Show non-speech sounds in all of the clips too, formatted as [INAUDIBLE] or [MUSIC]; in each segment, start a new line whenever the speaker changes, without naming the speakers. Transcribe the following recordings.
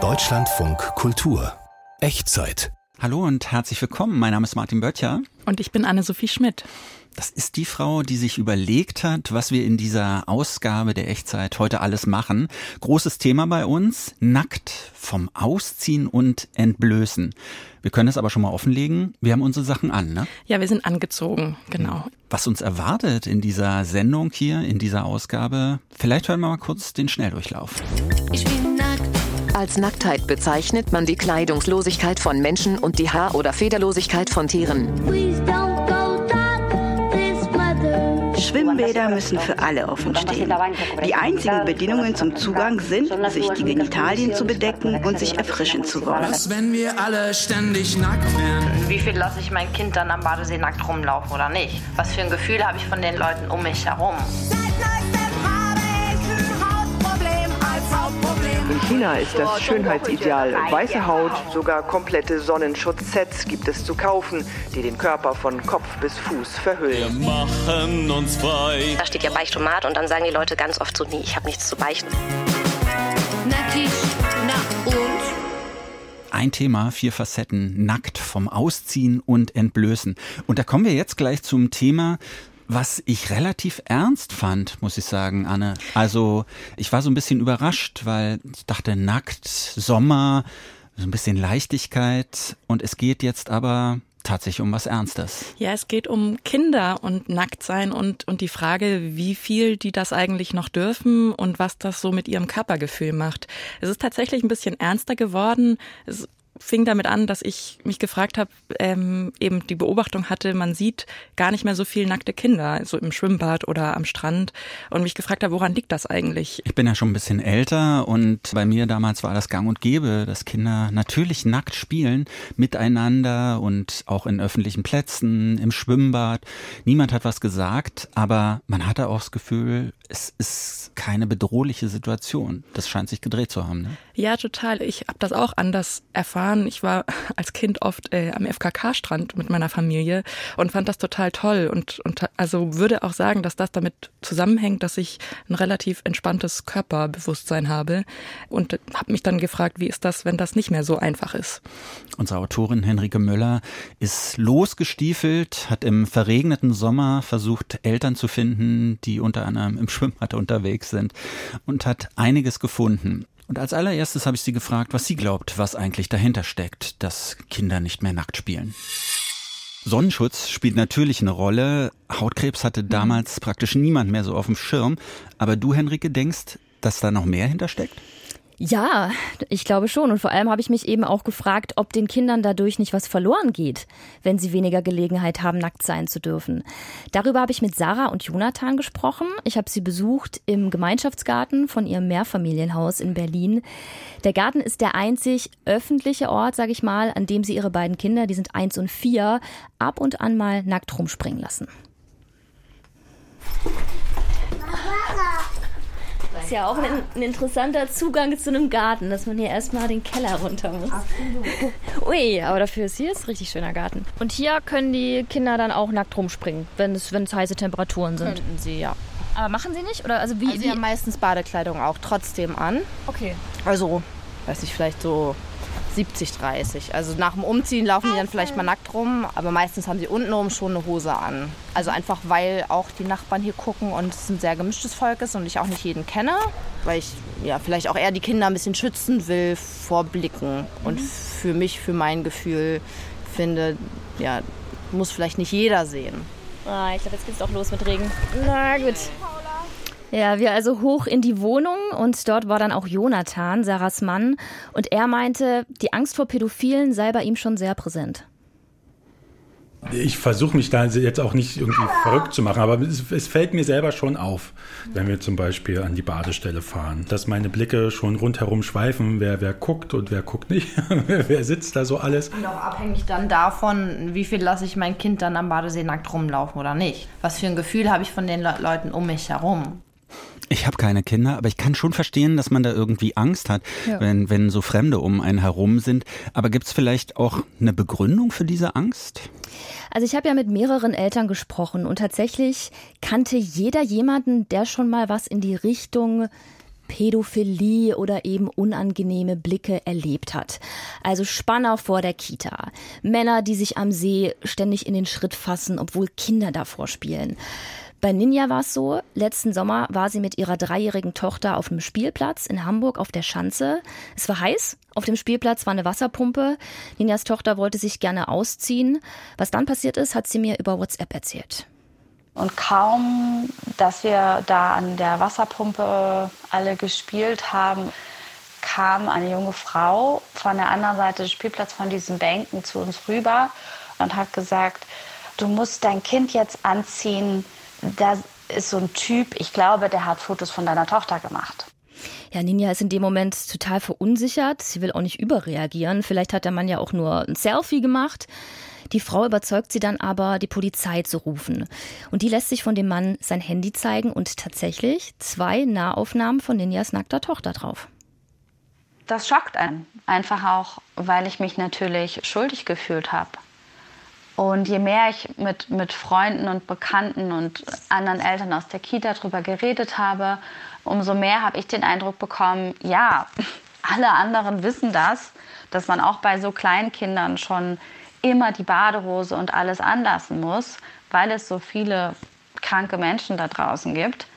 Deutschlandfunk Kultur Echtzeit.
Hallo und herzlich willkommen. Mein Name ist Martin Böttcher.
Und ich bin Anne-Sophie Schmidt.
Das ist die Frau, die sich überlegt hat, was wir in dieser Ausgabe der Echtzeit heute alles machen. Großes Thema bei uns, nackt vom Ausziehen und Entblößen. Wir können es aber schon mal offenlegen. Wir haben unsere Sachen an, ne?
Ja, wir sind angezogen, genau.
Was uns erwartet in dieser Sendung hier, in dieser Ausgabe, vielleicht hören wir mal kurz den Schnelldurchlauf.
Ich bin.
Als Nacktheit bezeichnet man die Kleidungslosigkeit von Menschen und die Haar- oder Federlosigkeit von Tieren.
Schwimmbäder müssen für alle offen stehen. Die einzigen Bedingungen zum Zugang sind, sich die Genitalien zu bedecken und sich erfrischen zu wollen.
Was, wenn wir alle ständig nackt wären?
Wie viel lasse ich mein Kind dann am Badesee nackt rumlaufen oder nicht? Was für ein Gefühl habe ich von den Leuten um mich herum?
In China ist das Schönheitsideal weiße Haut, sogar komplette Sonnenschutz-Sets gibt es zu kaufen, die den Körper von Kopf bis Fuß verhüllen.
machen uns frei.
Da steht ja Beichtomat und dann sagen die Leute ganz oft so, nee, ich habe nichts zu beichten.
Nackig. Na und?
Ein Thema, vier Facetten, nackt vom Ausziehen und Entblößen. Und da kommen wir jetzt gleich zum Thema, was ich relativ ernst fand, muss ich sagen, Anne. Also ich war so ein bisschen überrascht, weil ich dachte, nackt, Sommer, so ein bisschen Leichtigkeit. Und es geht jetzt aber tatsächlich um was Ernstes.
Ja, es geht um Kinder und Nacktsein und, und die Frage, wie viel die das eigentlich noch dürfen und was das so mit ihrem Körpergefühl macht. Es ist tatsächlich ein bisschen ernster geworden. Es fing damit an, dass ich mich gefragt habe, ähm, eben die Beobachtung hatte, man sieht gar nicht mehr so viel nackte Kinder, so im Schwimmbad oder am Strand und mich gefragt habe, woran liegt das eigentlich?
Ich bin ja schon ein bisschen älter und bei mir damals war das gang und gäbe, dass Kinder natürlich nackt spielen, miteinander und auch in öffentlichen Plätzen, im Schwimmbad. Niemand hat was gesagt, aber man hatte auch das Gefühl, es ist keine bedrohliche Situation. Das scheint sich gedreht zu haben. Ne?
Ja, total. Ich habe das auch anders erfahren. Ich war als Kind oft äh, am FKK-Strand mit meiner Familie und fand das total toll und, und also würde auch sagen, dass das damit zusammenhängt, dass ich ein relativ entspanntes Körperbewusstsein habe und habe mich dann gefragt, wie ist das, wenn das nicht mehr so einfach ist?
Unsere Autorin Henrike Möller ist losgestiefelt, hat im verregneten Sommer versucht, Eltern zu finden, die unter anderem im Schwimmbad unterwegs sind und hat einiges gefunden. Und als allererstes habe ich sie gefragt, was sie glaubt, was eigentlich dahinter steckt, dass Kinder nicht mehr nackt spielen. Sonnenschutz spielt natürlich eine Rolle. Hautkrebs hatte damals praktisch niemand mehr so auf dem Schirm. Aber du, Henrike, denkst, dass da noch mehr hintersteckt?
Ja, ich glaube schon. Und vor allem habe ich mich eben auch gefragt, ob den Kindern dadurch nicht was verloren geht, wenn sie weniger Gelegenheit haben, nackt sein zu dürfen. Darüber habe ich mit Sarah und Jonathan gesprochen. Ich habe sie besucht im Gemeinschaftsgarten von ihrem Mehrfamilienhaus in Berlin. Der Garten ist der einzig öffentliche Ort, sage ich mal, an dem sie ihre beiden Kinder, die sind eins und vier, ab und an mal nackt rumspringen lassen. Ist ja auch ein, ein, interessanter Zugang zu einem Garten, dass man hier erstmal den Keller runter muss. Ui, aber dafür ist hier ein richtig schöner Garten. Und hier können die Kinder dann auch nackt rumspringen, wenn es, wenn es heiße Temperaturen sind.
Könnten sie, ja.
Aber machen sie nicht? Oder also wie?
Also sie haben meistens Badekleidung auch trotzdem an.
Okay.
Also, weiß nicht, vielleicht so 70, 30. Also nach dem Umziehen laufen die dann vielleicht mal nackt rum, aber meistens haben sie untenrum schon eine Hose an. Also einfach, weil auch die Nachbarn hier gucken und es ein sehr gemischtes Volk ist und ich auch nicht jeden kenne, weil ich ja vielleicht auch eher die Kinder ein bisschen schützen will vor Blicken. Und für mich, für mein Gefühl, finde, ja, muss vielleicht nicht jeder sehen.
Ah, ich glaube, jetzt geht's doch los mit Regen. Na gut. Ja, wir also hoch in die Wohnung und dort war dann auch Jonathan, Sarahs Mann. Und er meinte, die Angst vor Pädophilen sei bei ihm schon sehr präsent.
Ich versuche mich da jetzt auch nicht irgendwie verrückt zu machen, aber es, es, fällt mir selber schon auf, wenn wir zum Beispiel an die Badestelle fahren, dass meine Blicke schon rundherum schweifen, wer, wer guckt und wer guckt nicht, [LAUGHS] wer sitzt da so alles.
Und auch abhängig dann davon, wie viel lasse ich mein Kind dann am Badesee nackt rumlaufen oder nicht. Was für ein Gefühl habe ich von den Le Leuten um mich herum.
Ich habe keine Kinder, aber ich kann schon verstehen, dass man da irgendwie Angst hat,
Ja.
wenn, wenn so Fremde um einen herum sind. Aber gibt's vielleicht auch eine Begründung für diese Angst?
Also ich habe ja mit mehreren Eltern gesprochen und tatsächlich kannte jeder jemanden, der schon mal was in die Richtung Pädophilie oder eben unangenehme Blicke erlebt hat. Also Spanner vor der Kita. Männer, die sich am See ständig in den Schritt fassen, obwohl Kinder davor spielen. Bei Ninja war es so, letzten Sommer war sie mit ihrer dreijährigen Tochter auf einem Spielplatz in Hamburg auf der Schanze. Es war heiß, auf dem Spielplatz war eine Wasserpumpe. Ninjas Tochter wollte sich gerne ausziehen. Was dann passiert ist, hat sie mir über WhatsApp erzählt.
Und kaum, dass wir da an der Wasserpumpe alle gespielt haben, kam eine junge Frau von der anderen Seite des Spielplatzes von diesen Bänken zu uns rüber und hat gesagt, du musst dein Kind jetzt anziehen, da ist so ein Typ, ich glaube, der hat Fotos von deiner Tochter gemacht.
Ja, Ninja ist in dem Moment total verunsichert. Sie will auch nicht überreagieren. Vielleicht hat der Mann ja auch nur ein Selfie gemacht. Die Frau überzeugt sie dann aber, die Polizei zu rufen. Und die lässt sich von dem Mann sein Handy zeigen und tatsächlich zwei Nahaufnahmen von Ninjas nackter Tochter drauf.
Das schockt einen. Einfach auch, weil ich mich natürlich schuldig gefühlt habe. Und je mehr ich mit, mit Freunden und Bekannten und anderen Eltern aus der Kita darüber geredet habe, umso mehr habe ich den Eindruck bekommen, ja, [LAUGHS] alle anderen wissen das, dass man auch bei so kleinen Kindern schon immer die Badehose und alles anlassen muss, weil es so viele kranke Menschen da draußen gibt.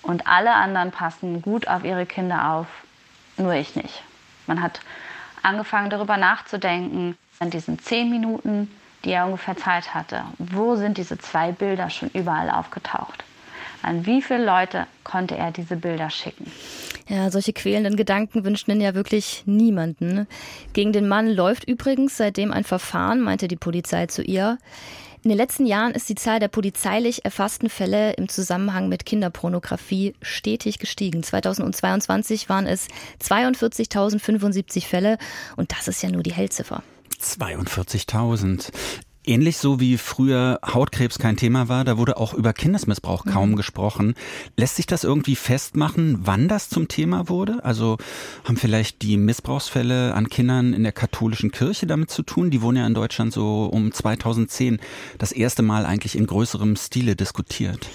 Und alle anderen passen gut auf ihre Kinder auf, nur ich nicht. Man hat angefangen darüber nachzudenken, in diesen zehn Minuten die er ungefähr Zeit hatte. Wo sind diese zwei Bilder schon überall aufgetaucht? An wie viele Leute konnte er diese Bilder schicken?
Ja, solche quälenden Gedanken wünschen ja wirklich niemanden. Gegen den Mann läuft übrigens seitdem ein Verfahren, meinte die Polizei zu ihr. In den letzten Jahren ist die Zahl der polizeilich erfassten Fälle im Zusammenhang mit Kinderpornografie stetig gestiegen. 2022 waren es 42.075 Fälle und das ist ja nur die Hellziffer.
42.000. Ähnlich so wie früher Hautkrebs kein Thema war, da wurde auch über Kindesmissbrauch kaum mhm. gesprochen. Lässt sich das irgendwie festmachen, wann das zum Thema wurde? Also haben vielleicht die Missbrauchsfälle an Kindern in der katholischen Kirche damit zu tun? Die wurden ja in Deutschland so um 2010 das erste Mal eigentlich in größerem Stile diskutiert.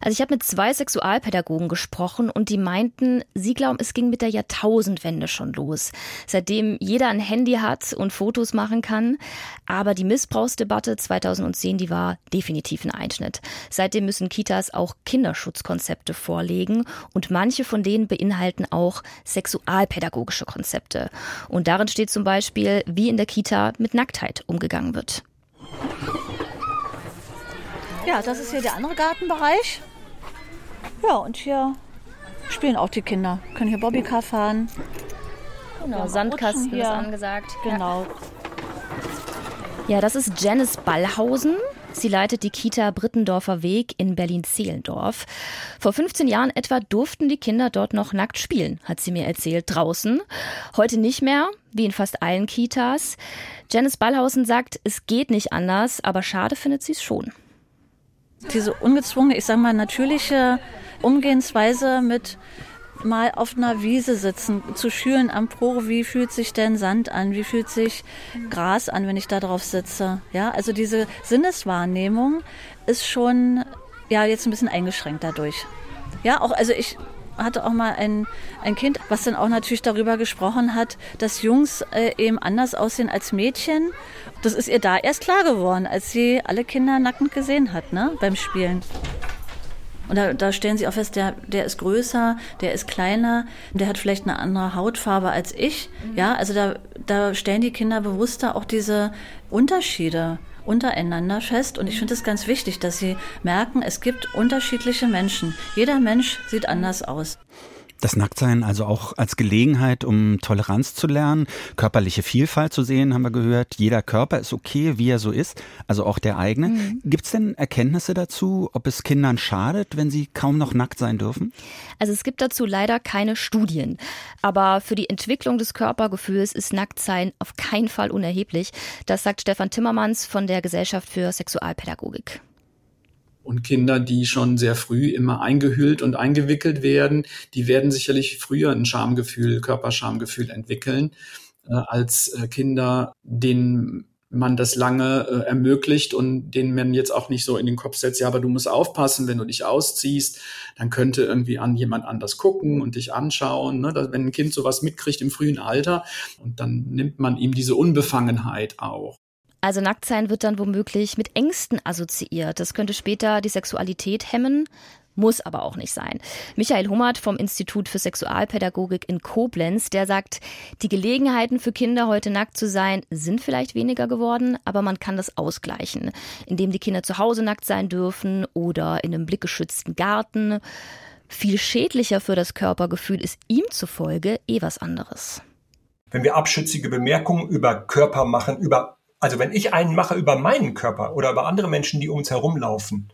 Also ich habe mit zwei Sexualpädagogen gesprochen und die meinten, sie glauben, es ging mit der Jahrtausendwende schon los. Seitdem jeder ein Handy hat und Fotos machen kann. Aber die Missbrauchsdebatte 2010, die war definitiv ein Einschnitt. Seitdem müssen Kitas auch Kinderschutzkonzepte vorlegen und manche von denen beinhalten auch sexualpädagogische Konzepte. Und darin steht zum Beispiel, wie in der Kita mit Nacktheit umgegangen wird.
Ja, das ist hier der andere Gartenbereich. Ja, und hier spielen auch die Kinder. Können hier Bobbycar fahren.
Genau, Sandkasten ist angesagt.
Genau.
Ja, das ist Janice Ballhausen. Sie leitet die Kita Brittendorfer Weg in Berlin-Zehlendorf. Vor 15 Jahren etwa durften die Kinder dort noch nackt spielen, hat sie mir erzählt, draußen. Heute nicht mehr, wie in fast allen Kitas. Janice Ballhausen sagt, es geht nicht anders, aber schade findet sie es schon.
Diese ungezwungene, ich sag mal, natürliche Umgehensweise mit mal auf einer Wiese sitzen, zu schüren am Pro, wie fühlt sich denn Sand an, wie fühlt sich Gras an, wenn ich da drauf sitze. Ja, also diese Sinneswahrnehmung ist schon ja jetzt ein bisschen eingeschränkt dadurch. Ja, auch also ich hatte auch mal ein, ein Kind, was dann auch natürlich darüber gesprochen hat, dass Jungs äh, eben anders aussehen als Mädchen. Das ist ihr da erst klar geworden, als sie alle Kinder nackend gesehen hat, ne, beim Spielen. Und da, da stellen sie auch fest, der, der ist größer, der ist kleiner, der hat vielleicht eine andere Hautfarbe als ich. Ja, also da, da stellen die Kinder bewusster auch diese Unterschiede untereinander fest. Und ich finde es ganz wichtig, dass sie merken, es gibt unterschiedliche Menschen. Jeder Mensch sieht anders aus.
Das Nacktsein also auch als Gelegenheit, um Toleranz zu lernen, körperliche Vielfalt zu sehen, haben wir gehört. Jeder Körper ist okay, wie er so ist, also auch der eigene. Mhm. Gibt es denn Erkenntnisse dazu, ob es Kindern schadet, wenn sie kaum noch nackt sein dürfen?
Also es gibt dazu leider keine Studien. Aber für die Entwicklung des Körpergefühls ist Nacktsein auf keinen Fall unerheblich. Das sagt Stefan Timmermans von der Gesellschaft für Sexualpädagogik.
Und Kinder, die schon sehr früh immer eingehüllt und eingewickelt werden, die werden sicherlich früher ein Schamgefühl, Körperschamgefühl entwickeln, äh, als äh, Kinder, denen man das lange äh, ermöglicht und denen man jetzt auch nicht so in den Kopf setzt, ja, aber du musst aufpassen, wenn du dich ausziehst, dann könnte irgendwie an jemand anders gucken und dich anschauen. Ne? Dass, wenn ein Kind sowas mitkriegt im frühen Alter, und dann nimmt man ihm diese Unbefangenheit auch.
Also Nacktsein wird dann womöglich mit Ängsten assoziiert. Das könnte später die Sexualität hemmen, muss aber auch nicht sein. Michael Hummert vom Institut für Sexualpädagogik in Koblenz, der sagt, die Gelegenheiten für Kinder heute nackt zu sein sind vielleicht weniger geworden, aber man kann das ausgleichen, indem die Kinder zu Hause nackt sein dürfen oder in einem blickgeschützten Garten. Viel schädlicher für das Körpergefühl ist ihm zufolge eh was anderes.
Wenn wir abschützige Bemerkungen über Körper machen, über also wenn ich einen mache über meinen Körper oder über andere Menschen, die um uns herumlaufen,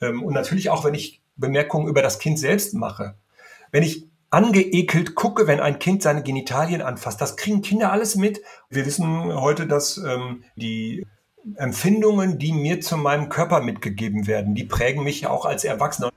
ähm, und natürlich auch, wenn ich Bemerkungen über das Kind selbst mache, wenn ich angeekelt gucke, wenn ein Kind seine Genitalien anfasst, das kriegen Kinder alles mit. Wir wissen heute, dass ähm, die Empfindungen, die mir zu meinem Körper mitgegeben werden, die prägen mich ja auch als Erwachsener.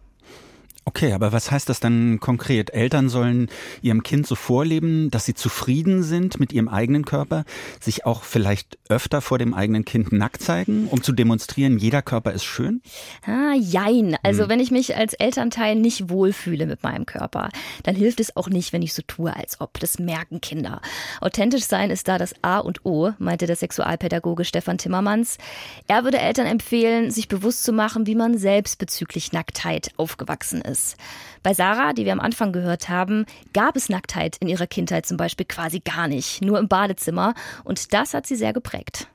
Okay, aber was heißt das dann konkret? Eltern sollen ihrem Kind so vorleben, dass sie zufrieden sind mit ihrem eigenen Körper, sich auch vielleicht öfter vor dem eigenen Kind nackt zeigen, um zu demonstrieren, jeder Körper ist schön?
Ah, jein. Also hm. wenn ich mich als Elternteil nicht wohlfühle mit meinem Körper, dann hilft es auch nicht, wenn ich so tue, als ob. Das merken Kinder. Authentisch sein ist da das A und O, meinte der Sexualpädagoge Stefan Timmermans. Er würde Eltern empfehlen, sich bewusst zu machen, wie man selbst bezüglich Nacktheit aufgewachsen ist ist. Bei Sarah, die wir am Anfang gehört haben, gab es Nacktheit in ihrer Kindheit zum Beispiel quasi gar nicht, nur im Badezimmer. Und das hat sie sehr geprägt.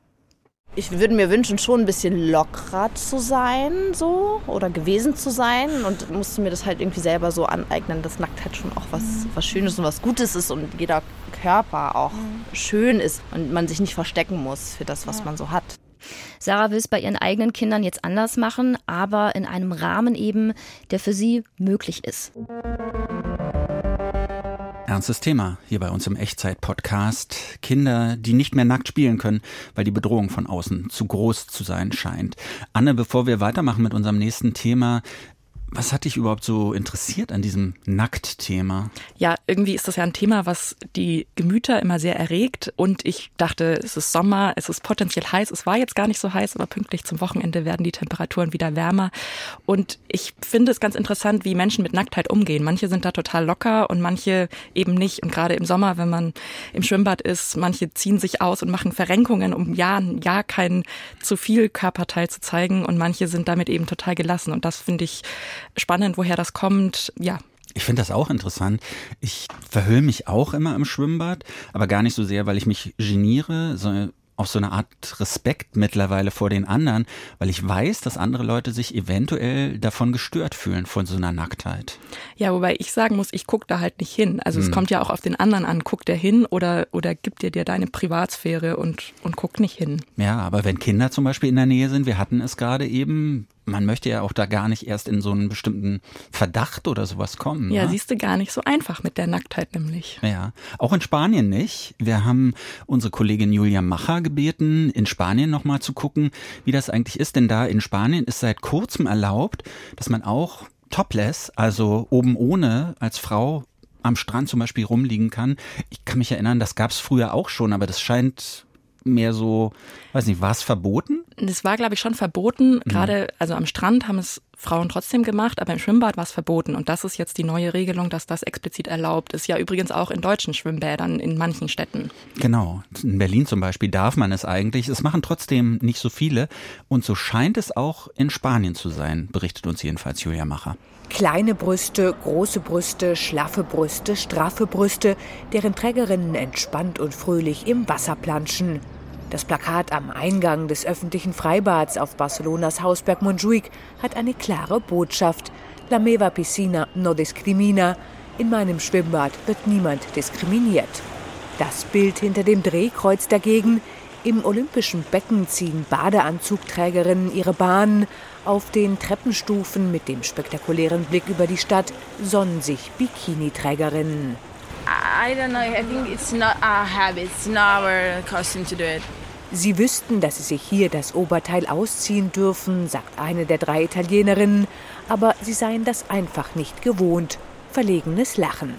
Ich würde mir wünschen, schon ein bisschen lockerer zu sein, so oder gewesen zu sein und musste mir das halt irgendwie selber so aneignen, dass Nacktheit schon auch was, was Schönes und was Gutes ist und jeder Körper auch schön ist und man sich nicht verstecken muss für das, was man so hat.
Sarah will es bei ihren eigenen Kindern jetzt anders machen, aber in einem Rahmen eben, der für sie möglich ist.
Ernstes Thema hier bei uns im Echtzeit-Podcast. Kinder, die nicht mehr nackt spielen können, weil die Bedrohung von außen zu groß zu sein scheint. Anne, bevor wir weitermachen mit unserem nächsten Thema, was hat dich überhaupt so interessiert an diesem Nacktthema?
Ja, irgendwie ist das ja ein Thema, was die Gemüter immer sehr erregt. Und ich dachte, es ist Sommer, es ist potenziell heiß. Es war jetzt gar nicht so heiß, aber pünktlich zum Wochenende werden die Temperaturen wieder wärmer. Und ich finde es ganz interessant, wie Menschen mit Nacktheit umgehen. Manche sind da total locker und manche eben nicht. Und gerade im Sommer, wenn man im Schwimmbad ist, manche ziehen sich aus und machen Verrenkungen, um ja, ja kein zu viel Körperteil zu zeigen. Und manche sind damit eben total gelassen. Und das finde ich spannend, woher das kommt. Ja,
ich finde das auch interessant. Ich verhülle mich auch immer im Schwimmbad, aber gar nicht so sehr, weil ich mich geniere, sondern auch so eine Art Respekt mittlerweile vor den anderen, weil ich weiß, dass andere Leute sich eventuell davon gestört fühlen, von so einer Nacktheit.
Ja, wobei ich sagen muss, ich gucke da halt nicht hin. Also hm. es kommt ja auch auf den anderen an. Guckt der hin oder, oder gibt dir dir deine Privatsphäre und, und guckt nicht hin.
Ja, aber wenn Kinder zum Beispiel in der Nähe sind, wir hatten es gerade eben, man möchte ja auch da gar nicht erst in so einen bestimmten Verdacht oder sowas kommen.
Ja,
ne?
siehst du gar nicht so einfach mit der Nacktheit nämlich.
Ja, auch in Spanien nicht. Wir haben unsere Kollegin Julia Macher gebeten, in Spanien nochmal zu gucken, wie das eigentlich ist. Denn da in Spanien ist seit kurzem erlaubt, dass man auch topless, also oben ohne als Frau am Strand zum Beispiel rumliegen kann. Ich kann mich erinnern, das gab es früher auch schon, aber das scheint mehr so, weiß nicht, war es verboten?
Das war, glaube ich, schon verboten. Mhm. Gerade, also am Strand haben es Frauen trotzdem gemacht, aber im Schwimmbad war es verboten. Und das ist jetzt die neue Regelung, dass das explizit erlaubt ist. Ja, übrigens auch in deutschen Schwimmbädern in manchen Städten.
Genau. In Berlin zum Beispiel darf man es eigentlich. Es machen trotzdem nicht so viele. Und so scheint es auch in Spanien zu sein, berichtet uns jedenfalls Julia Macher.
Kleine Brüste, große Brüste, schlaffe Brüste, straffe Brüste, deren Trägerinnen entspannt und fröhlich im Wasser planschen. Das Plakat am Eingang des öffentlichen Freibads auf Barcelonas Hausberg Montjuic hat eine klare Botschaft. La meva piscina no discrimina. In meinem Schwimmbad wird niemand diskriminiert. Das Bild hinter dem Drehkreuz dagegen. Im olympischen Becken ziehen Badeanzugträgerinnen ihre Bahnen. Auf den Treppenstufen mit dem spektakulären Blick über die Stadt sonnen sich Bikini-Trägerinnen. Sie wüssten, dass sie sich hier das Oberteil ausziehen dürfen, sagt eine der drei Italienerinnen, aber sie seien das einfach nicht gewohnt. Verlegenes Lachen.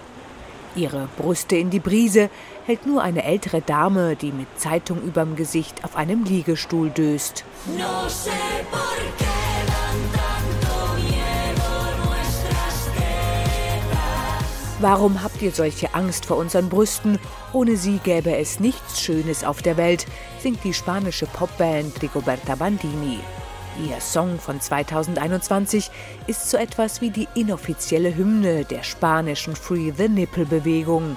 Ihre Brüste in die Brise hält nur eine ältere Dame, die mit Zeitung überm Gesicht auf einem Liegestuhl döst. No Warum habt ihr solche Angst vor unseren Brüsten? Ohne sie gäbe es nichts Schönes auf der Welt, singt die spanische Popband Rigoberta Bandini. Ihr Song von 2021 ist so etwas wie die inoffizielle Hymne der spanischen Free the Nipple Bewegung.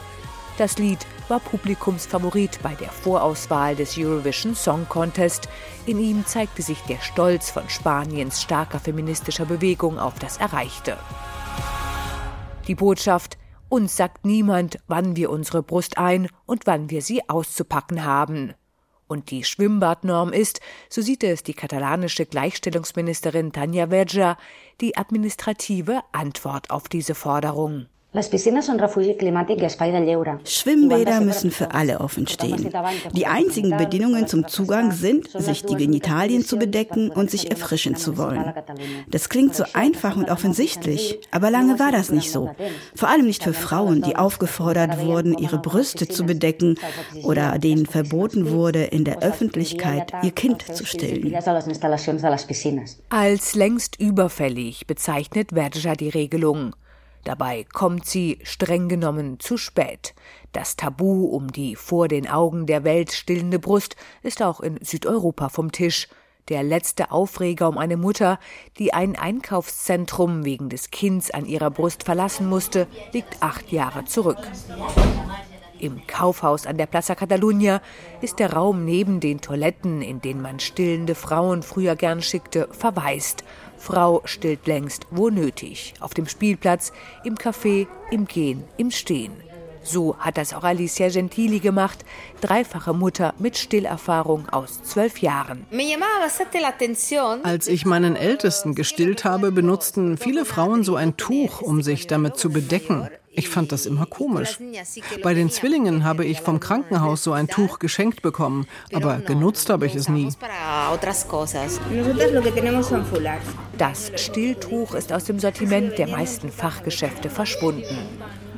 Das Lied war Publikumsfavorit bei der Vorauswahl des Eurovision Song Contest. In ihm zeigte sich der Stolz von Spaniens starker feministischer Bewegung auf das Erreichte. Die Botschaft uns sagt niemand, wann wir unsere Brust ein und wann wir sie auszupacken haben. Und die Schwimmbadnorm ist, so sieht es die katalanische Gleichstellungsministerin Tanja Verja, die administrative Antwort auf diese Forderung.
Schwimmbäder müssen für alle offen stehen. Die einzigen Bedingungen zum Zugang sind, sich die Genitalien zu bedecken und sich erfrischen zu wollen. Das klingt so einfach und offensichtlich, aber lange war das nicht so. Vor allem nicht für Frauen, die aufgefordert wurden, ihre Brüste zu bedecken oder denen verboten wurde, in der Öffentlichkeit ihr Kind zu stillen.
Als längst überfällig bezeichnet Verja die Regelung. Dabei kommt sie streng genommen zu spät. Das Tabu um die vor den Augen der Welt stillende Brust ist auch in Südeuropa vom Tisch. Der letzte Aufreger um eine Mutter, die ein Einkaufszentrum wegen des Kinds an ihrer Brust verlassen musste, liegt acht Jahre zurück. Im Kaufhaus an der Plaza Catalunya ist der Raum neben den Toiletten, in den man stillende Frauen früher gern schickte, verwaist. Frau stillt längst, wo nötig. Auf dem Spielplatz, im Café, im Gehen, im Stehen. So hat das auch Alicia Gentili gemacht, dreifache Mutter mit Stillerfahrung aus zwölf Jahren.
Als ich meinen Ältesten gestillt habe, benutzten viele Frauen so ein Tuch, um sich damit zu bedecken. Ich fand das immer komisch. Bei den Zwillingen habe ich vom Krankenhaus so ein Tuch geschenkt bekommen, aber genutzt habe ich es nie.
Das Stilltuch ist aus dem Sortiment der meisten Fachgeschäfte verschwunden.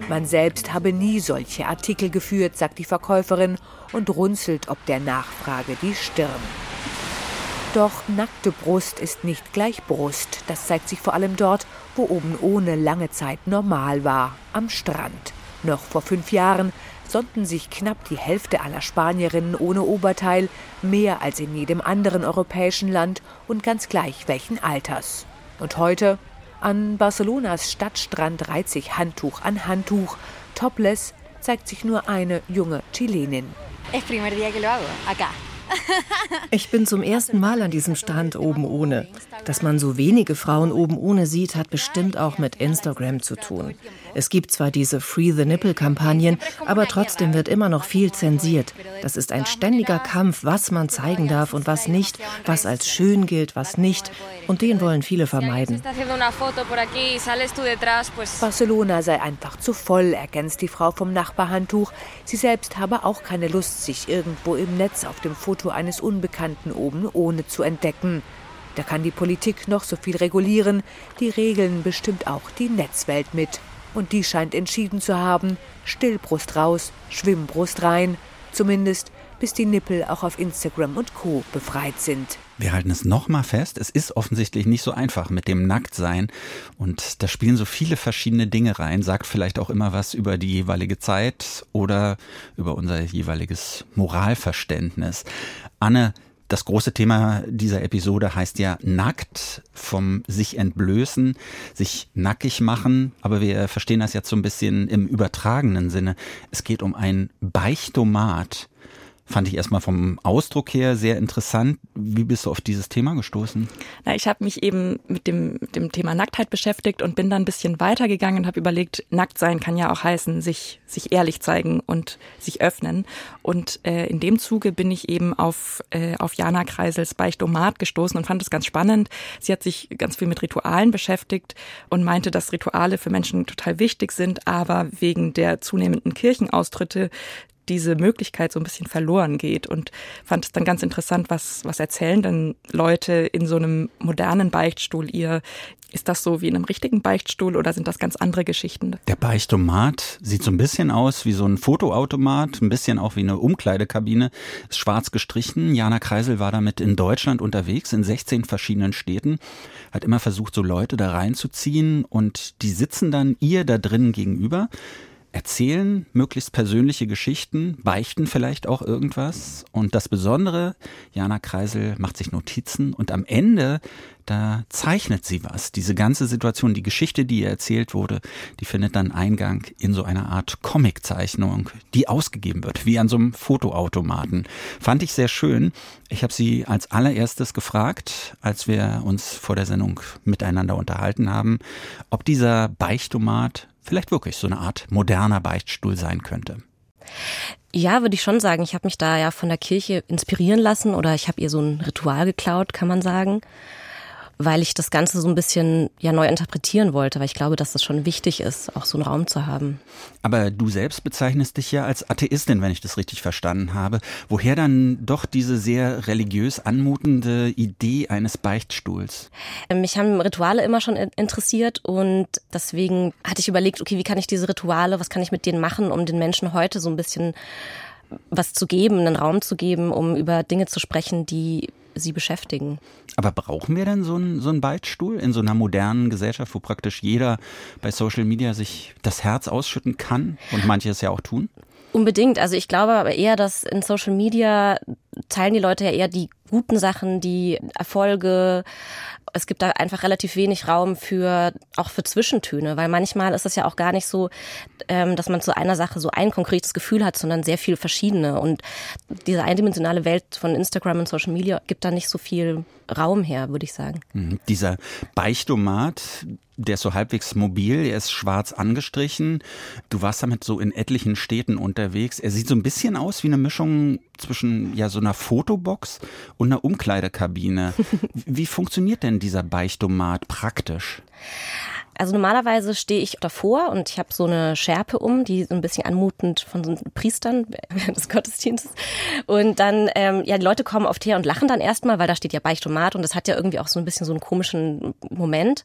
Man selbst habe nie solche Artikel geführt, sagt die Verkäuferin und runzelt ob der Nachfrage die Stirn. Doch nackte Brust ist nicht gleich Brust. Das zeigt sich vor allem dort, wo oben ohne lange Zeit normal war, am Strand. Noch vor fünf Jahren sonnten sich knapp die Hälfte aller Spanierinnen ohne Oberteil, mehr als in jedem anderen europäischen Land und ganz gleich welchen Alters. Und heute? An Barcelonas Stadtstrand reiht sich Handtuch an Handtuch. Topless zeigt sich nur eine junge Chilenin. Es primer día que lo hago,
acá. Ich bin zum ersten Mal an diesem Strand oben ohne. Dass man so wenige Frauen oben ohne sieht, hat bestimmt auch mit Instagram zu tun. Es gibt zwar diese Free the Nipple-Kampagnen, aber trotzdem wird immer noch viel zensiert. Das ist ein ständiger Kampf, was man zeigen darf und was nicht, was als schön gilt, was nicht. Und den wollen viele vermeiden.
Barcelona sei einfach zu voll, ergänzt die Frau vom Nachbarhandtuch. Sie selbst habe auch keine Lust, sich irgendwo im Netz auf dem Foto eines Unbekannten oben ohne zu entdecken. Da kann die Politik noch so viel regulieren, die Regeln bestimmt auch die Netzwelt mit. Und die scheint entschieden zu haben, Stillbrust raus, Schwimmbrust rein, zumindest bis die Nippel auch auf Instagram und Co. befreit sind.
Wir halten es nochmal fest, es ist offensichtlich nicht so einfach mit dem Nacktsein und da spielen so viele verschiedene Dinge rein, sagt vielleicht auch immer was über die jeweilige Zeit oder über unser jeweiliges Moralverständnis. Anne, das große Thema dieser Episode heißt ja nackt, vom sich entblößen, sich nackig machen, aber wir verstehen das jetzt so ein bisschen im übertragenen Sinne. Es geht um ein Beichtomat. Fand ich erstmal vom Ausdruck her sehr interessant. Wie bist du auf dieses Thema gestoßen?
Na, ich habe mich eben mit dem, dem Thema Nacktheit beschäftigt und bin dann ein bisschen weitergegangen und habe überlegt, nackt sein kann ja auch heißen, sich, sich ehrlich zeigen und sich öffnen. Und äh, in dem Zuge bin ich eben auf, äh, auf Jana Kreisels Beichtomat gestoßen und fand es ganz spannend. Sie hat sich ganz viel mit Ritualen beschäftigt und meinte, dass Rituale für Menschen total wichtig sind, aber wegen der zunehmenden Kirchenaustritte diese Möglichkeit so ein bisschen verloren geht und fand es dann ganz interessant, was, was erzählen denn Leute in so einem modernen Beichtstuhl ihr, ist das so wie in einem richtigen Beichtstuhl oder sind das ganz andere Geschichten?
Der Beichtomat sieht so ein bisschen aus wie so ein Fotoautomat, ein bisschen auch wie eine Umkleidekabine, ist schwarz gestrichen. Jana Kreisel war damit in Deutschland unterwegs, in 16 verschiedenen Städten, hat immer versucht, so Leute da reinzuziehen und die sitzen dann ihr da drinnen gegenüber erzählen möglichst persönliche Geschichten, beichten vielleicht auch irgendwas. Und das Besondere, Jana Kreisel macht sich Notizen und am Ende, da zeichnet sie was. Diese ganze Situation, die Geschichte, die ihr erzählt wurde, die findet dann Eingang in so eine Art Comiczeichnung, die ausgegeben wird, wie an so einem Fotoautomaten. Fand ich sehr schön. Ich habe sie als allererstes gefragt, als wir uns vor der Sendung miteinander unterhalten haben, ob dieser Beichtomat vielleicht wirklich so eine Art moderner Beichtstuhl sein könnte.
Ja, würde ich schon sagen. Ich habe mich da ja von der Kirche inspirieren lassen oder ich habe ihr so ein Ritual geklaut, kann man sagen weil ich das Ganze so ein bisschen ja neu interpretieren wollte, weil ich glaube, dass das schon wichtig ist, auch so einen Raum zu haben.
Aber du selbst bezeichnest dich ja als Atheistin, wenn ich das richtig verstanden habe. Woher dann doch diese sehr religiös anmutende Idee eines Beichtstuhls?
Mich haben Rituale immer schon interessiert und deswegen hatte ich überlegt, okay, wie kann ich diese Rituale, was kann ich mit denen machen, um den Menschen heute so ein bisschen was zu geben, einen Raum zu geben, um über Dinge zu sprechen, die sie beschäftigen.
Aber brauchen wir denn so einen, so einen Beichtstuhl in so einer modernen Gesellschaft, wo praktisch jeder bei Social Media sich das Herz ausschütten kann und manche es ja auch tun?
Unbedingt. Also ich glaube aber eher, dass in Social Media teilen die Leute ja eher die guten Sachen, die Erfolge, es gibt da einfach relativ wenig Raum für auch für Zwischentöne, weil manchmal ist es ja auch gar nicht so, ähm, dass man zu einer Sache so ein konkretes Gefühl hat, sondern sehr viel verschiedene. Und diese eindimensionale Welt von Instagram und Social Media gibt da nicht so viel Raum her, würde ich sagen.
Mhm. Dieser Beichtomat, der ist so halbwegs mobil, er ist schwarz angestrichen. Du warst damit so in etlichen Städten unterwegs. Er sieht so ein bisschen aus wie eine Mischung zwischen ja so einer Fotobox und einer Umkleidekabine. [LAUGHS] Wie funktioniert denn dieser Beichtomat praktisch?
Also normalerweise stehe ich davor und ich habe so eine Schärpe um, die so ein bisschen anmutend von so Priestern [LAUGHS] des Gottesdienstes. Und dann, ähm, ja, die Leute kommen oft her und lachen dann erstmal, weil da steht ja Beichtomat und das hat ja irgendwie auch so ein bisschen so einen komischen Moment.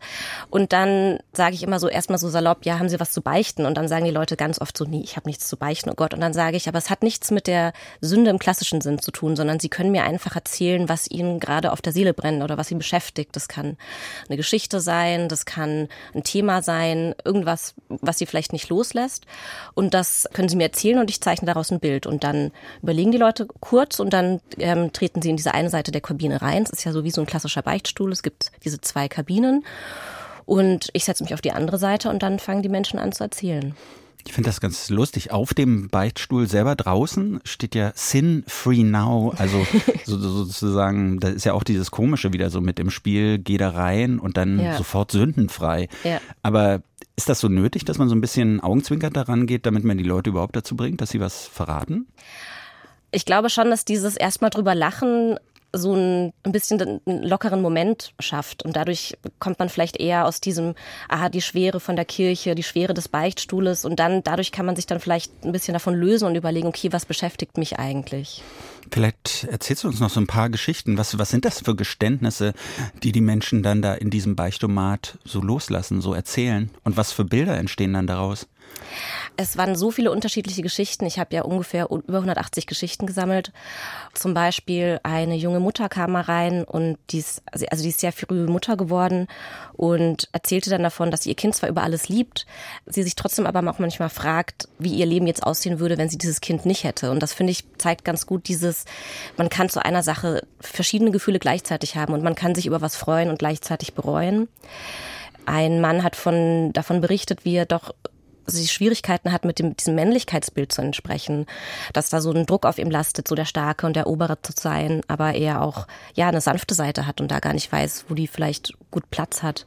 Und dann sage ich immer so erstmal so salopp, ja, haben Sie was zu beichten? Und dann sagen die Leute ganz oft so, nee, ich habe nichts zu beichten, oh Gott. Und dann sage ich, aber es hat nichts mit der Sünde im klassischen Sinn zu tun, sondern Sie können mir einfach erzählen, was Ihnen gerade auf der Seele brennt oder was Sie beschäftigt. Das kann eine Geschichte sein, das kann ein ein Thema sein, irgendwas, was sie vielleicht nicht loslässt. Und das können sie mir erzählen und ich zeichne daraus ein Bild. Und dann überlegen die Leute kurz und dann ähm, treten sie in diese eine Seite der Kabine rein. Es ist ja so wie so ein klassischer Beichtstuhl. Es gibt diese zwei Kabinen. Und ich setze mich auf die andere Seite und dann fangen die Menschen an zu erzählen.
Ich finde das ganz lustig. Auf dem Beichtstuhl selber draußen steht ja Sin Free Now. Also [LAUGHS] so, sozusagen, da ist ja auch dieses Komische wieder so mit im Spiel. Geh da rein und dann ja. sofort sündenfrei. Ja. Aber ist das so nötig, dass man so ein bisschen augenzwinkert daran geht, damit man die Leute überhaupt dazu bringt, dass sie was verraten?
Ich glaube schon, dass dieses erstmal drüber lachen so ein, ein bisschen einen lockeren Moment schafft. Und dadurch kommt man vielleicht eher aus diesem, ah, die Schwere von der Kirche, die Schwere des Beichtstuhles. Und dann, dadurch kann man sich dann vielleicht ein bisschen davon lösen und überlegen, okay, was beschäftigt mich eigentlich?
Vielleicht erzählst du uns noch so ein paar Geschichten. Was, was sind das für Geständnisse, die die Menschen dann da in diesem Beichtomat so loslassen, so erzählen? Und was für Bilder entstehen dann daraus?
Es waren so viele unterschiedliche Geschichten. Ich habe ja ungefähr über 180 Geschichten gesammelt. Zum Beispiel eine junge Mutter kam mal rein und die ist, also die ist sehr früh Mutter geworden und erzählte dann davon, dass sie ihr Kind zwar über alles liebt, sie sich trotzdem aber auch manchmal fragt, wie ihr Leben jetzt aussehen würde, wenn sie dieses Kind nicht hätte. Und das finde ich zeigt ganz gut dieses, man kann zu einer Sache verschiedene Gefühle gleichzeitig haben und man kann sich über was freuen und gleichzeitig bereuen. Ein Mann hat von, davon berichtet, wie er doch sie Schwierigkeiten hat, mit dem, diesem Männlichkeitsbild zu entsprechen, dass da so ein Druck auf ihm lastet, so der Starke und der Obere zu sein, aber er auch, ja, eine sanfte Seite hat und da gar nicht weiß, wo die vielleicht gut Platz hat.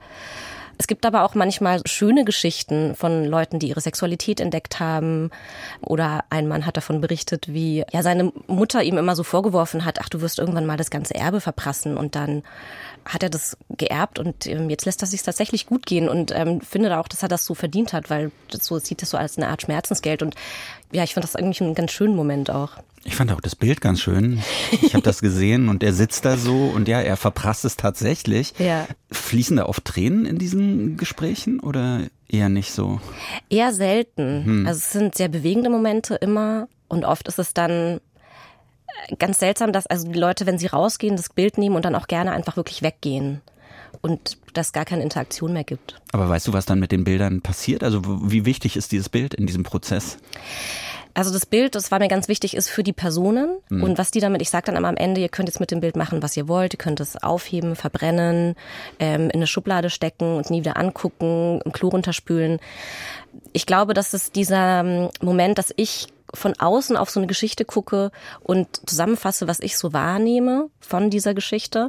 Es gibt aber auch manchmal schöne Geschichten von Leuten, die ihre Sexualität entdeckt haben. Oder ein Mann hat davon berichtet, wie ja seine Mutter ihm immer so vorgeworfen hat, ach, du wirst irgendwann mal das ganze Erbe verprassen. Und dann hat er das geerbt und ähm, jetzt lässt er sich tatsächlich gut gehen und ähm, findet auch, dass er das so verdient hat, weil so sieht das so als eine Art Schmerzensgeld. Und ja, ich fand das eigentlich einen ganz schönen Moment auch.
Ich fand auch das Bild ganz schön. Ich habe das [LAUGHS] gesehen und er sitzt da so und ja, er verprasst es tatsächlich.
Ja.
Fließen da oft Tränen in diesen Gesprächen oder eher nicht so?
Eher selten. Hm. Also es sind sehr bewegende Momente immer und oft ist es dann ganz seltsam, dass also die Leute, wenn sie rausgehen, das Bild nehmen und dann auch gerne einfach wirklich weggehen und dass gar keine Interaktion mehr gibt.
Aber weißt du, was dann mit den Bildern passiert? Also wie wichtig ist dieses Bild in diesem Prozess?
Also das Bild, das war mir ganz wichtig, ist für die Personen mhm. und was die damit, ich sage dann am Ende, ihr könnt jetzt mit dem Bild machen, was ihr wollt, ihr könnt es aufheben, verbrennen, ähm, in eine Schublade stecken und nie wieder angucken, im Klo runterspülen. Ich glaube, dass es dieser ähm, Moment, dass ich von außen auf so eine Geschichte gucke und zusammenfasse, was ich so wahrnehme von dieser Geschichte.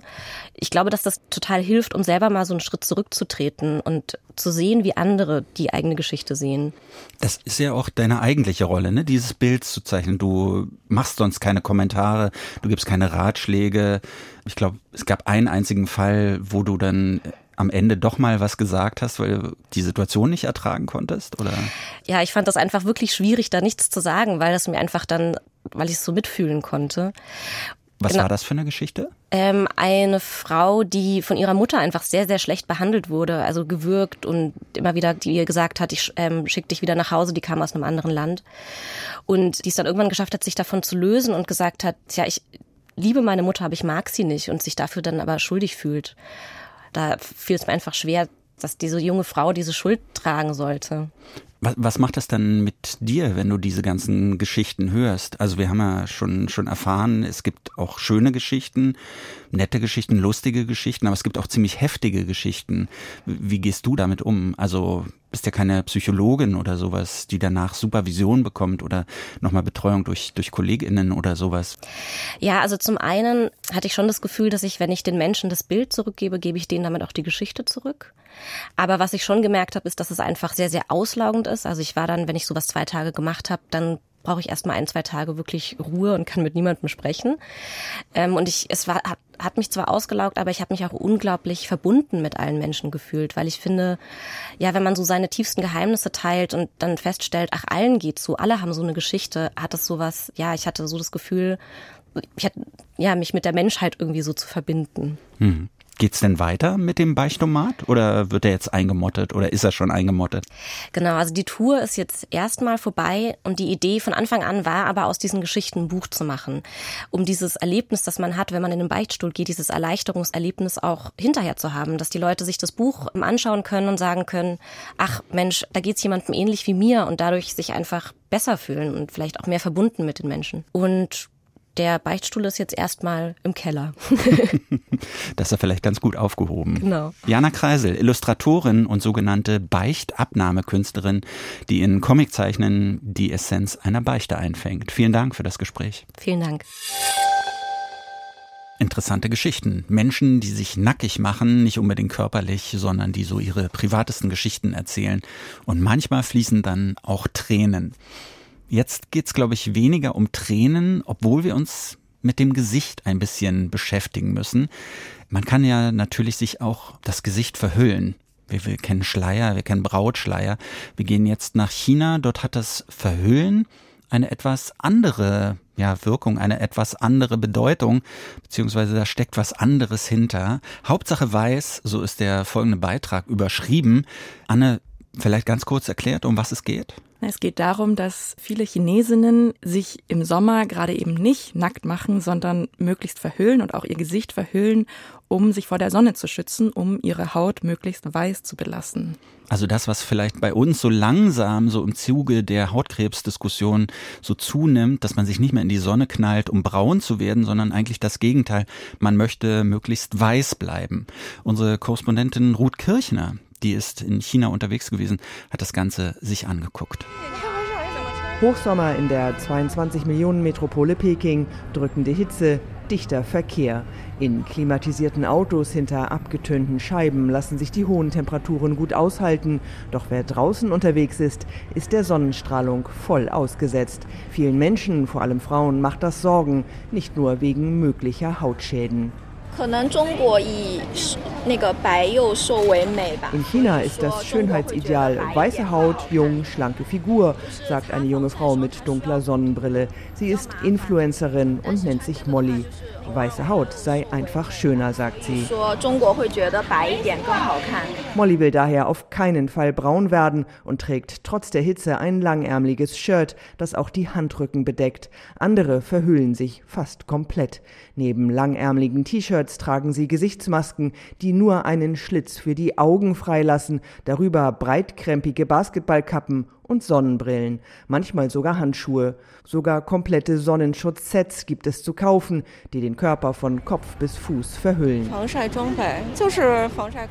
Ich glaube, dass das total hilft, um selber mal so einen Schritt zurückzutreten und zu sehen, wie andere die eigene Geschichte sehen.
Das ist ja auch deine eigentliche Rolle, ne? dieses Bild zu zeichnen. Du machst sonst keine Kommentare, du gibst keine Ratschläge. Ich glaube, es gab einen einzigen Fall, wo du dann am Ende doch mal was gesagt hast, weil du die Situation nicht ertragen konntest, oder?
Ja, ich fand das einfach wirklich schwierig, da nichts zu sagen, weil das mir einfach dann, weil ich es so mitfühlen konnte.
Was genau. war das für eine Geschichte?
Ähm, eine Frau, die von ihrer Mutter einfach sehr, sehr schlecht behandelt wurde, also gewürgt und immer wieder, die ihr gesagt hat, ich ähm, schick dich wieder nach Hause, die kam aus einem anderen Land. Und die es dann irgendwann geschafft hat, sich davon zu lösen und gesagt hat, ja, ich liebe meine Mutter, aber ich mag sie nicht und sich dafür dann aber schuldig fühlt da fiel es mir einfach schwer, dass diese junge Frau diese Schuld tragen sollte.
Was, macht das dann mit dir, wenn du diese ganzen Geschichten hörst? Also wir haben ja schon, schon erfahren, es gibt auch schöne Geschichten, nette Geschichten, lustige Geschichten, aber es gibt auch ziemlich heftige Geschichten. Wie gehst du damit um? Also bist ja keine Psychologin oder sowas, die danach Supervision bekommt oder nochmal Betreuung durch, durch KollegInnen oder sowas.
Ja, also zum einen hatte ich schon das Gefühl, dass ich, wenn ich den Menschen das Bild zurückgebe, gebe ich denen damit auch die Geschichte zurück. Aber was ich schon gemerkt habe, ist, dass es einfach sehr, sehr auslaugend ist. Also ich war dann, wenn ich sowas zwei Tage gemacht habe, dann brauche ich erstmal ein, zwei Tage wirklich Ruhe und kann mit niemandem sprechen. Ähm, und ich, es war, hat, hat mich zwar ausgelaugt, aber ich habe mich auch unglaublich verbunden mit allen Menschen gefühlt, weil ich finde, ja, wenn man so seine tiefsten Geheimnisse teilt und dann feststellt, ach, allen geht's so, alle haben so eine Geschichte, hat es sowas, ja, ich hatte so das Gefühl, ich hatte, ja, mich mit der Menschheit irgendwie so zu verbinden.
Hm. Geht's denn weiter mit dem Beichtomat oder wird er jetzt eingemottet oder ist er schon eingemottet?
Genau, also die Tour ist jetzt erstmal vorbei und die Idee von Anfang an war aber aus diesen Geschichten ein Buch zu machen, um dieses Erlebnis, das man hat, wenn man in den Beichtstuhl geht, dieses Erleichterungserlebnis auch hinterher zu haben, dass die Leute sich das Buch anschauen können und sagen können, ach Mensch, da geht's jemandem ähnlich wie mir und dadurch sich einfach besser fühlen und vielleicht auch mehr verbunden mit den Menschen. Und der Beichtstuhl ist jetzt erstmal im Keller. [LAUGHS]
das ist ja vielleicht ganz gut aufgehoben.
Genau.
Jana Kreisel, Illustratorin und sogenannte Beichtabnahmekünstlerin, die in Comiczeichnen die Essenz einer Beichte einfängt. Vielen Dank für das Gespräch.
Vielen Dank.
Interessante Geschichten. Menschen, die sich nackig machen, nicht unbedingt körperlich, sondern die so ihre privatesten Geschichten erzählen. Und manchmal fließen dann auch Tränen. Jetzt geht's, glaube ich, weniger um Tränen, obwohl wir uns mit dem Gesicht ein bisschen beschäftigen müssen. Man kann ja natürlich sich auch das Gesicht verhüllen. Wir, wir kennen Schleier, wir kennen Brautschleier. Wir gehen jetzt nach China. Dort hat das Verhüllen eine etwas andere ja, Wirkung, eine etwas andere Bedeutung, beziehungsweise da steckt was anderes hinter. Hauptsache weiß, so ist der folgende Beitrag überschrieben. Anne, vielleicht ganz kurz erklärt, um was es geht?
Es geht darum, dass viele Chinesinnen sich im Sommer gerade eben nicht nackt machen, sondern möglichst verhüllen und auch ihr Gesicht verhüllen, um sich vor der Sonne zu schützen, um ihre Haut möglichst weiß zu belassen.
Also das, was vielleicht bei uns so langsam so im Zuge der Hautkrebsdiskussion so zunimmt, dass man sich nicht mehr in die Sonne knallt, um braun zu werden, sondern eigentlich das Gegenteil. Man möchte möglichst weiß bleiben. Unsere Korrespondentin Ruth Kirchner, die ist in China unterwegs gewesen, hat das Ganze sich angeguckt.
Hochsommer in der 22 Millionen Metropole Peking, drückende Hitze,
dichter Verkehr. In klimatisierten Autos hinter abgetönten Scheiben lassen sich die hohen Temperaturen gut aushalten. Doch wer draußen unterwegs ist, ist der Sonnenstrahlung voll ausgesetzt. Vielen Menschen, vor allem Frauen, macht das Sorgen, nicht nur wegen möglicher Hautschäden. In China ist das Schönheitsideal weiße Haut, jung, schlanke Figur, sagt eine junge Frau mit dunkler Sonnenbrille. Sie ist Influencerin und nennt sich Molly. Weiße Haut sei einfach schöner, sagt sie. Molly will daher auf keinen Fall braun werden und trägt trotz der Hitze ein langärmliches Shirt, das auch die Handrücken bedeckt. Andere verhüllen sich fast komplett. Neben langärmligen T-Shirts tragen sie Gesichtsmasken, die nur einen Schlitz für die Augen freilassen, darüber breitkrempige Basketballkappen und Sonnenbrillen, manchmal sogar Handschuhe. Sogar komplette Sonnenschutz-Sets gibt es zu kaufen, die den Körper von Kopf bis Fuß verhüllen.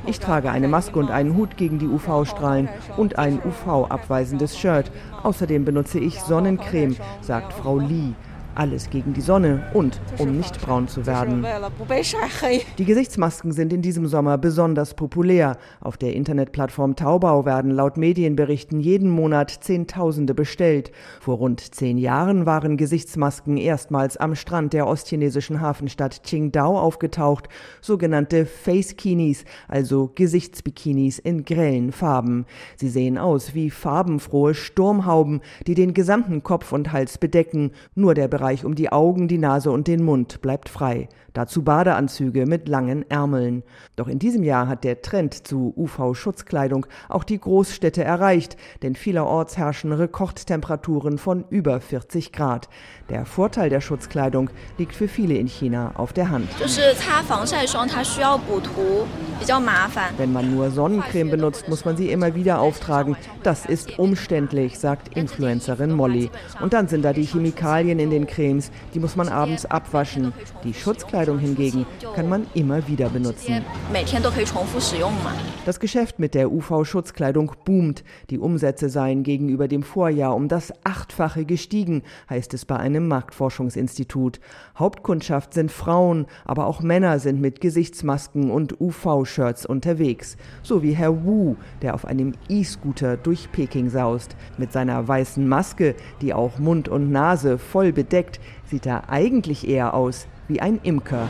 Ich trage eine Maske und einen Hut gegen die UV-Strahlen und ein UV-abweisendes Shirt. Außerdem benutze ich Sonnencreme, sagt Frau Lee. Alles gegen die Sonne und um nicht braun zu werden. Die Gesichtsmasken sind in diesem Sommer besonders populär. Auf der Internetplattform Taubau werden laut Medienberichten jeden Monat Zehntausende bestellt. Vor rund zehn Jahren waren Gesichtsmasken erstmals am Strand der ostchinesischen Hafenstadt Qingdao aufgetaucht, sogenannte Face-Kinis, also Gesichtsbikinis in grellen Farben. Sie sehen aus wie farbenfrohe Sturmhauben, die den gesamten Kopf und Hals bedecken. Nur der Bereich Bereich um die Augen, die Nase und den Mund bleibt frei. Dazu Badeanzüge mit langen Ärmeln. Doch in diesem Jahr hat der Trend zu UV-Schutzkleidung auch die Großstädte erreicht, denn vielerorts herrschen Rekordtemperaturen von über 40 Grad. Der Vorteil der Schutzkleidung liegt für viele in China auf der Hand. Wenn man nur Sonnencreme benutzt, muss man sie immer wieder auftragen. Das ist umständlich, sagt Influencerin Molly. Und dann sind da die Chemikalien in den Cremes, die muss man abends abwaschen. Die Schutzkleidung hingegen kann man immer wieder benutzen. Das Geschäft mit der UV-Schutzkleidung boomt. Die Umsätze seien gegenüber dem Vorjahr um das Achtfache gestiegen, heißt es bei einem Marktforschungsinstitut. Hauptkundschaft sind Frauen, aber auch Männer sind mit Gesichtsmasken und UV-Shirts unterwegs. So wie Herr Wu, der auf einem E-Scooter durch Peking saust. Mit seiner weißen Maske, die auch Mund und Nase voll bedeckt, sieht er eigentlich eher aus wie ein Imker.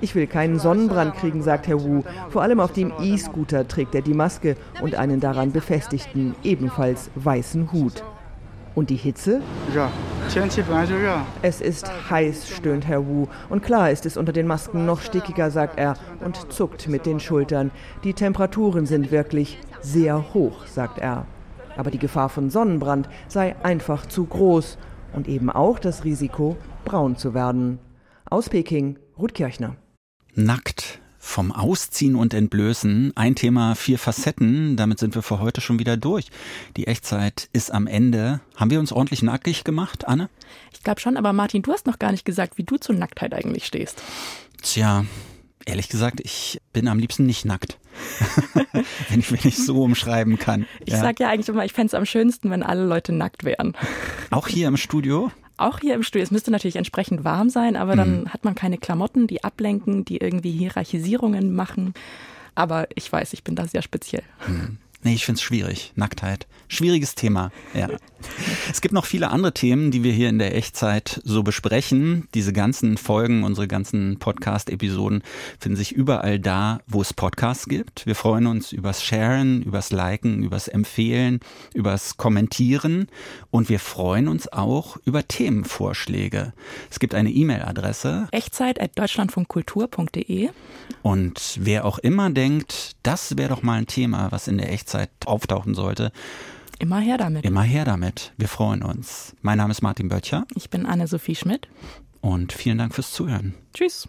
Ich will keinen Sonnenbrand kriegen, sagt Herr Wu. Vor allem auf dem E-Scooter trägt er die Maske und einen daran befestigten, ebenfalls weißen Hut. Und die Hitze? Es ist heiß, stöhnt Herr Wu. Und klar ist es unter den Masken noch stickiger, sagt er und zuckt mit den Schultern. Die Temperaturen sind wirklich sehr hoch, sagt er. Aber die Gefahr von Sonnenbrand sei einfach zu groß und eben auch das Risiko, braun zu werden. Aus Peking, Ruth Kirchner.
Nackt vom Ausziehen und Entblößen. Ein Thema, vier Facetten. Damit sind wir für heute schon wieder durch. Die Echtzeit ist am Ende. Haben wir uns ordentlich nackig gemacht, Anne?
Ich glaube schon, aber Martin, du hast noch gar nicht gesagt, wie du zur Nacktheit eigentlich stehst.
Tja, ehrlich gesagt, ich bin am liebsten nicht nackt. [LAUGHS] wenn ich mich so umschreiben kann.
Ich ja. sage ja eigentlich immer, ich fände es am schönsten, wenn alle Leute nackt wären.
Auch hier im Studio?
Auch hier im Studio. Es müsste natürlich entsprechend warm sein, aber dann mhm. hat man keine Klamotten, die ablenken, die irgendwie Hierarchisierungen machen. Aber ich weiß, ich bin da sehr speziell.
Mhm. Nee, ich finde es schwierig. Nacktheit. Schwieriges Thema, ja. Es gibt noch viele andere Themen, die wir hier in der Echtzeit so besprechen. Diese ganzen Folgen, unsere ganzen Podcast-Episoden finden sich überall da, wo es Podcasts gibt. Wir freuen uns übers Sharen, übers Liken, übers Empfehlen, übers Kommentieren und wir freuen uns auch über Themenvorschläge. Es gibt eine E-Mail-Adresse.
Echtzeit.deutschlandfunkkultur.de
Und wer auch immer denkt, das wäre doch mal ein Thema, was in der Echtzeit auftauchen sollte,
Immer her damit.
Immer her damit. Wir freuen uns. Mein Name ist Martin Böttcher.
Ich bin Anne-Sophie Schmidt.
Und vielen Dank fürs Zuhören.
Tschüss.